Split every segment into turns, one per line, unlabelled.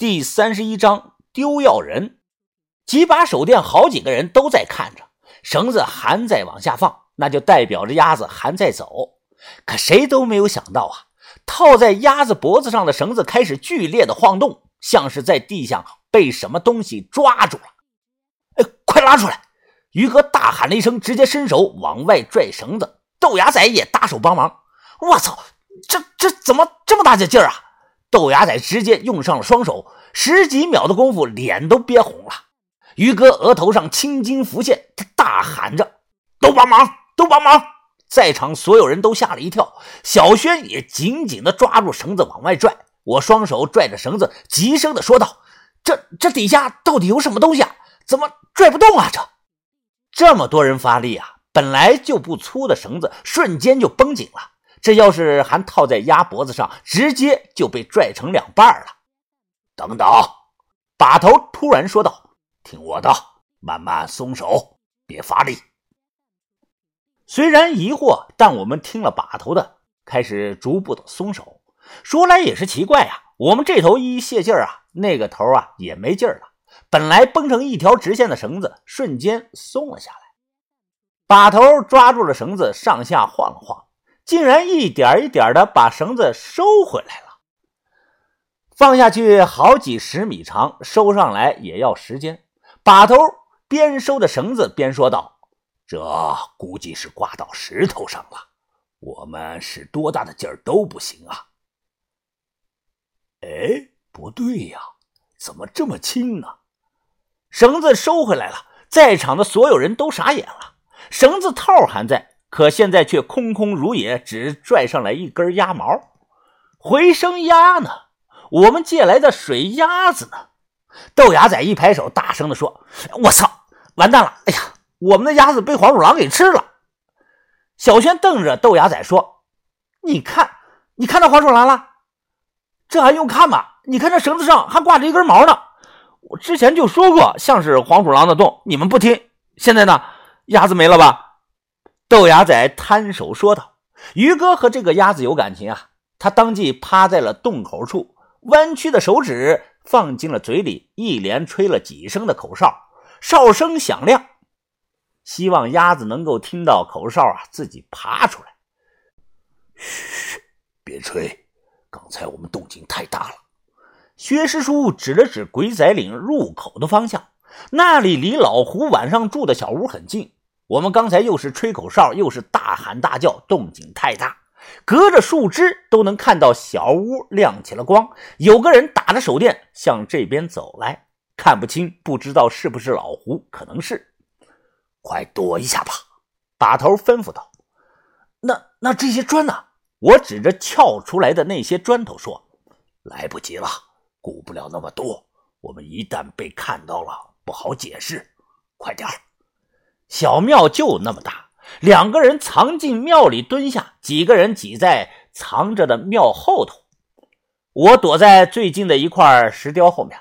第三十一章丢药人。几把手电，好几个人都在看着，绳子还在往下放，那就代表着鸭子还在走。可谁都没有想到啊，套在鸭子脖子上的绳子开始剧烈的晃动，像是在地上被什么东西抓住了。哎，快拉出来！于哥大喊了一声，直接伸手往外拽绳子。豆芽仔也搭手帮忙。我操，这这怎么这么大的劲儿啊！豆芽仔直接用上了双手，十几秒的功夫，脸都憋红了。于哥额头上青筋浮现，他大喊着：“都帮忙，都帮忙！”在场所有人都吓了一跳，小轩也紧紧地抓住绳子往外拽。我双手拽着绳子，急声地说道：“这这底下到底有什么东西啊？怎么拽不动啊？这这么多人发力啊！本来就不粗的绳子瞬间就绷紧了，这要是还套在鸭脖子上，直接就被拽成两半了。”
等等，把头突然说道。听我的，慢慢松手，别发力。
虽然疑惑，但我们听了把头的，开始逐步的松手。说来也是奇怪啊，我们这头一泄劲儿啊，那个头啊也没劲儿了。本来绷成一条直线的绳子，瞬间松了下来。把头抓住了绳子，上下晃了晃，竟然一点一点的把绳子收回来了。放下去好几十米长，收上来也要时间。把头边收着绳子边说道：“
这估计是挂到石头上了，我们使多大的劲儿都不行啊！”哎，不对呀，怎么这么轻呢？
绳子收回来了，在场的所有人都傻眼了。绳子套还在，可现在却空空如也，只拽上来一根鸭毛。回声鸭呢？我们借来的水鸭子呢？豆芽仔一拍手，大声地说：“我操，完蛋了！哎呀，我们的鸭子被黄鼠狼给吃了！”小轩瞪着豆芽仔说：“你看，你看到黄鼠狼了？这还用看吗？你看这绳子上还挂着一根毛呢！我之前就说过，像是黄鼠狼的洞，你们不听。现在呢，鸭子没了吧？”豆芽仔摊手说道：“于哥和这个鸭子有感情啊，他当即趴在了洞口处，弯曲的手指。”放进了嘴里，一连吹了几声的口哨，哨声响亮，希望鸭子能够听到口哨啊，自己爬出来。
嘘，别吹，刚才我们动静太大了。
薛师叔指了指鬼仔岭入口的方向，那里离老胡晚上住的小屋很近。我们刚才又是吹口哨，又是大喊大叫，动静太大。隔着树枝都能看到小屋亮起了光，有个人打着手电向这边走来，看不清，不知道是不是老胡，可能是。
快躲一下吧，
把头吩咐道。那那这些砖呢？我指着撬出来的那些砖头说：“
来不及了，顾不了那么多。我们一旦被看到了，不好解释。快点
小庙就那么大。两个人藏进庙里蹲下，几个人挤在藏着的庙后头。我躲在最近的一块石雕后面，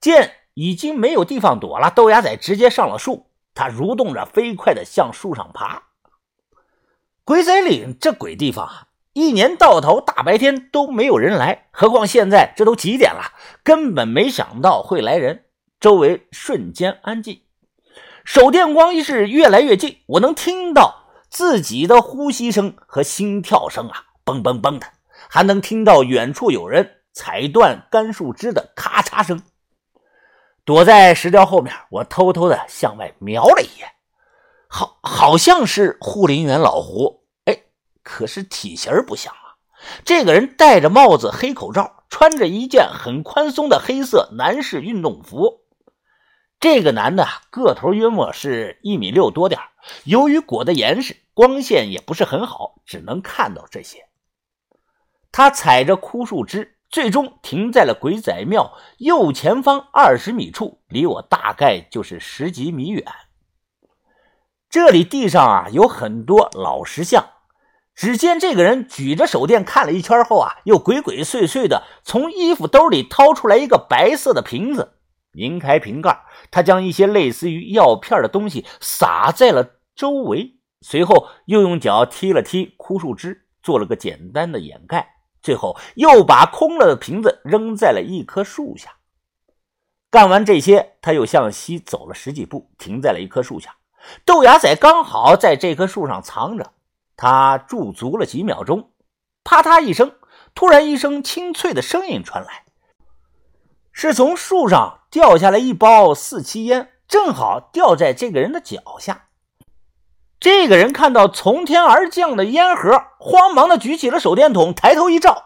见已经没有地方躲了，豆芽仔直接上了树，他蠕动着飞快地向树上爬。鬼仔岭这鬼地方啊，一年到头大白天都没有人来，何况现在这都几点了，根本没想到会来人，周围瞬间安静。手电光一是越来越近，我能听到自己的呼吸声和心跳声啊，嘣嘣嘣的，还能听到远处有人踩断干树枝的咔嚓声。躲在石雕后面，我偷偷的向外瞄了一眼，好，好像是护林员老胡。哎，可是体型不像啊。这个人戴着帽子、黑口罩，穿着一件很宽松的黑色男士运动服。这个男的个头约莫是一米六多点由于裹得严实，光线也不是很好，只能看到这些。他踩着枯树枝，最终停在了鬼仔庙右前方二十米处，离我大概就是十几米远。这里地上啊有很多老石像。只见这个人举着手电看了一圈后啊，又鬼鬼祟祟的从衣服兜里掏出来一个白色的瓶子。拧开瓶盖，他将一些类似于药片的东西撒在了周围，随后又用脚踢了踢枯树枝，做了个简单的掩盖，最后又把空了的瓶子扔在了一棵树下。干完这些，他又向西走了十几步，停在了一棵树下。豆芽仔刚好在这棵树上藏着，他驻足了几秒钟，啪嗒一声，突然一声清脆的声音传来，是从树上掉下来一包四七烟，正好掉在这个人的脚下。这个人看到从天而降的烟盒，慌忙的举起了手电筒，抬头一照，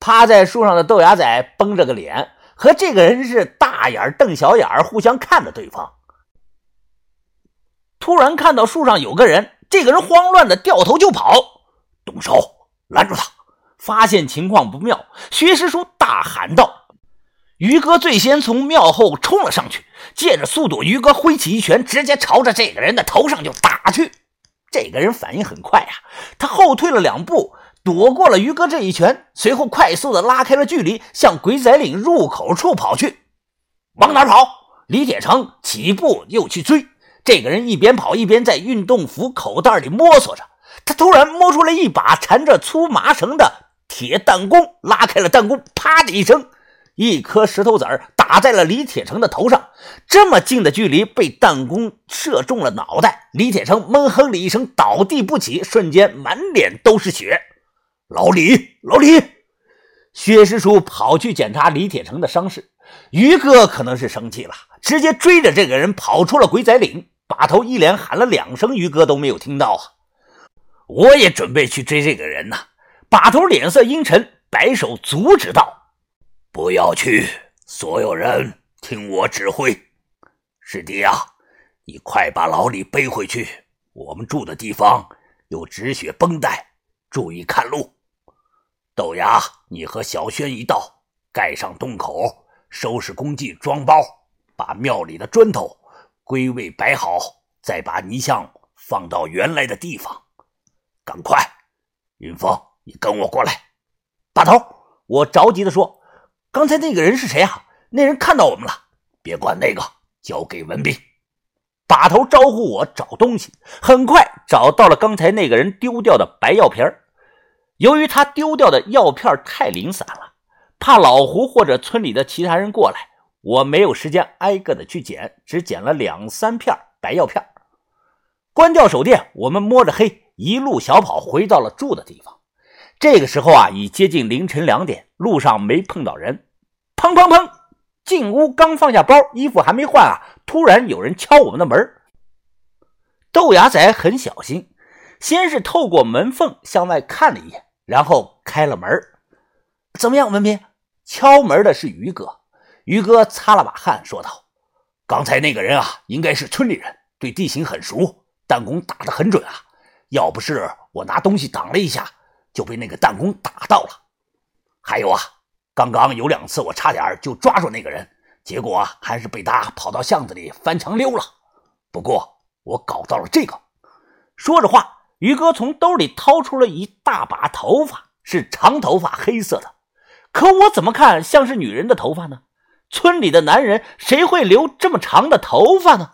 趴在树上的豆芽仔绷着个脸，和这个人是大眼瞪小眼互相看着对方。突然看到树上有个人，这个人慌乱的掉头就跑，
动手拦住他！
发现情况不妙，薛师叔大喊道：“于哥最先从庙后冲了上去，借着速度，于哥挥起一拳，直接朝着这个人的头上就打去。这个人反应很快啊，他后退了两步，躲过了于哥这一拳，随后快速的拉开了距离，向鬼仔岭入口处跑去。往哪跑？李铁成起步又去追。这个人一边跑一边在运动服口袋里摸索着，他突然摸出了一把缠着粗麻绳的。铁弹弓拉开了弹弓，啪的一声，一颗石头子儿打在了李铁成的头上。这么近的距离，被弹弓射中了脑袋。李铁成闷哼了一声，倒地不起，瞬间满脸都是血。
老李，老李，
薛师叔跑去检查李铁成的伤势。于哥可能是生气了，直接追着这个人跑出了鬼仔岭。把头一连喊了两声，于哥都没有听到啊！
我也准备去追这个人呢。
把头脸色阴沉，摆手阻止道：“
不要去！所有人听我指挥。师弟啊，你快把老李背回去。我们住的地方有止血绷带，注意看路。豆芽，你和小轩一道，盖上洞口，收拾工具，装包，把庙里的砖头归位摆好，再把泥像放到原来的地方。赶快，云峰。”你跟我过来，
把头！我着急的说：“刚才那个人是谁啊？那人看到我们了。”
别管那个，交给文斌。
把头招呼我找东西，很快找到了刚才那个人丢掉的白药片由于他丢掉的药片太零散了，怕老胡或者村里的其他人过来，我没有时间挨个的去捡，只捡了两三片白药片。关掉手电，我们摸着黑一路小跑回到了住的地方。这个时候啊，已接近凌晨两点，路上没碰到人。砰砰砰！进屋刚放下包，衣服还没换啊，突然有人敲我们的门。豆芽仔很小心，先是透过门缝向外看了一眼，然后开了门。怎么样，文斌？敲门的是于哥。于哥擦了把汗，说道：“
刚才那个人啊，应该是村里人，对地形很熟，弹弓打得很准啊。要不是我拿东西挡了一下。”就被那个弹弓打到了。还有啊，刚刚有两次我差点就抓住那个人，结果还是被他跑到巷子里翻墙溜了。不过我搞到了这个。
说着话，于哥从兜里掏出了一大把头发，是长头发，黑色的。可我怎么看像是女人的头发呢？村里的男人谁会留这么长的头发呢？